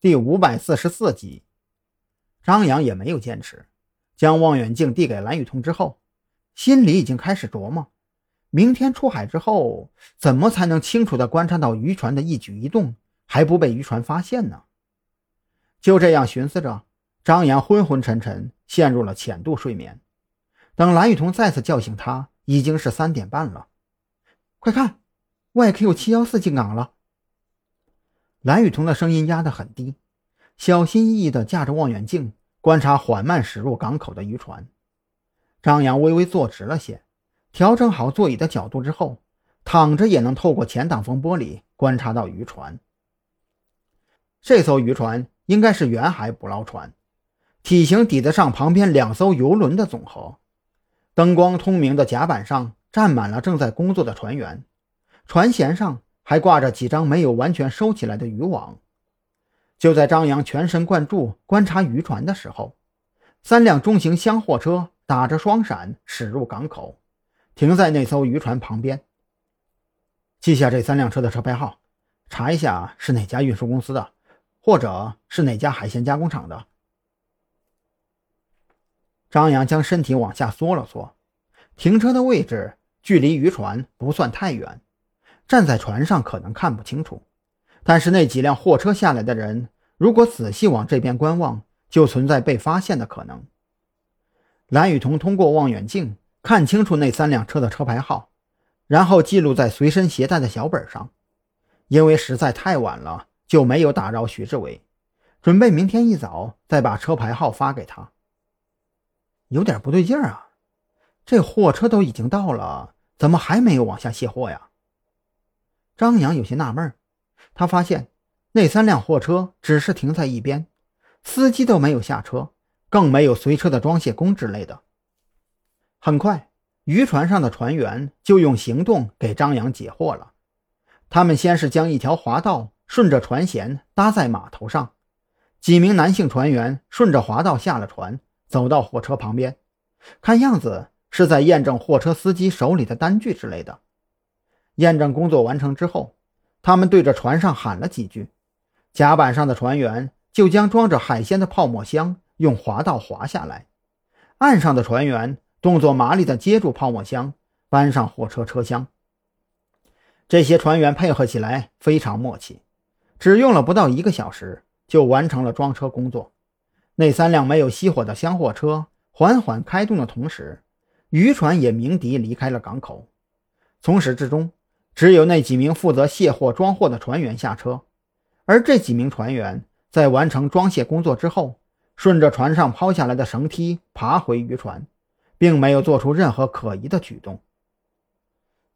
第五百四十四集，张扬也没有坚持，将望远镜递给蓝雨桐之后，心里已经开始琢磨：明天出海之后，怎么才能清楚地观察到渔船的一举一动，还不被渔船发现呢？就这样寻思着，张扬昏昏沉沉，陷入了浅度睡眠。等蓝雨桐再次叫醒他，已经是三点半了。快看，外 Q 七幺四进港了。蓝雨桐的声音压得很低，小心翼翼地架着望远镜观察缓慢驶入港口的渔船。张扬微微坐直了些，调整好座椅的角度之后，躺着也能透过前挡风玻璃观察到渔船。这艘渔船应该是远海捕捞船，体型抵得上旁边两艘游轮的总和。灯光通明的甲板上站满了正在工作的船员，船舷上。还挂着几张没有完全收起来的渔网。就在张扬全神贯注观察渔船的时候，三辆中型厢货车打着双闪驶入港口，停在那艘渔船旁边。记下这三辆车的车牌号，查一下是哪家运输公司的，或者是哪家海鲜加工厂的。张扬将身体往下缩了缩，停车的位置距离渔船不算太远。站在船上可能看不清楚，但是那几辆货车下来的人，如果仔细往这边观望，就存在被发现的可能。蓝雨桐通过望远镜看清楚那三辆车的车牌号，然后记录在随身携带的小本上。因为实在太晚了，就没有打扰许志伟，准备明天一早再把车牌号发给他。有点不对劲儿啊，这货车都已经到了，怎么还没有往下卸货呀？张扬有些纳闷他发现那三辆货车只是停在一边，司机都没有下车，更没有随车的装卸工之类的。很快，渔船上的船员就用行动给张扬解惑了。他们先是将一条滑道顺着船舷搭在码头上，几名男性船员顺着滑道下了船，走到货车旁边，看样子是在验证货车司机手里的单据之类的。验证工作完成之后，他们对着船上喊了几句，甲板上的船员就将装着海鲜的泡沫箱用滑道滑下来，岸上的船员动作麻利地接住泡沫箱，搬上货车车厢。这些船员配合起来非常默契，只用了不到一个小时就完成了装车工作。那三辆没有熄火的厢货车缓缓开动的同时，渔船也鸣笛离开了港口。从始至终。只有那几名负责卸货装货的船员下车，而这几名船员在完成装卸工作之后，顺着船上抛下来的绳梯爬回渔船，并没有做出任何可疑的举动。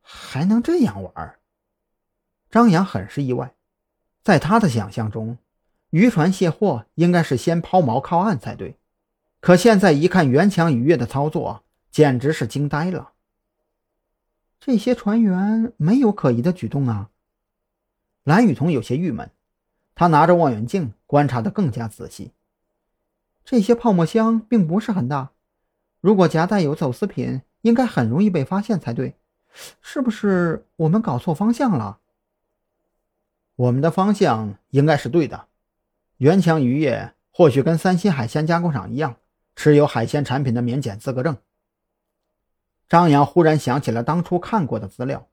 还能这样玩？张扬很是意外，在他的想象中，渔船卸货应该是先抛锚靠岸才对，可现在一看袁强渔业的操作，简直是惊呆了。这些船员没有可疑的举动啊！蓝雨桐有些郁闷，他拿着望远镜观察的更加仔细。这些泡沫箱并不是很大，如果夹带有走私品，应该很容易被发现才对。是不是我们搞错方向了？我们的方向应该是对的。元强渔业或许跟三星海鲜加工厂一样，持有海鲜产品的免检资格证。张扬忽然想起了当初看过的资料，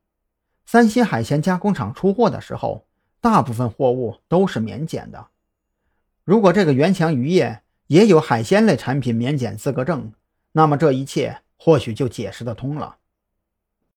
三星海鲜加工厂出货的时候，大部分货物都是免检的。如果这个元强渔业也有海鲜类产品免检资格证，那么这一切或许就解释得通了。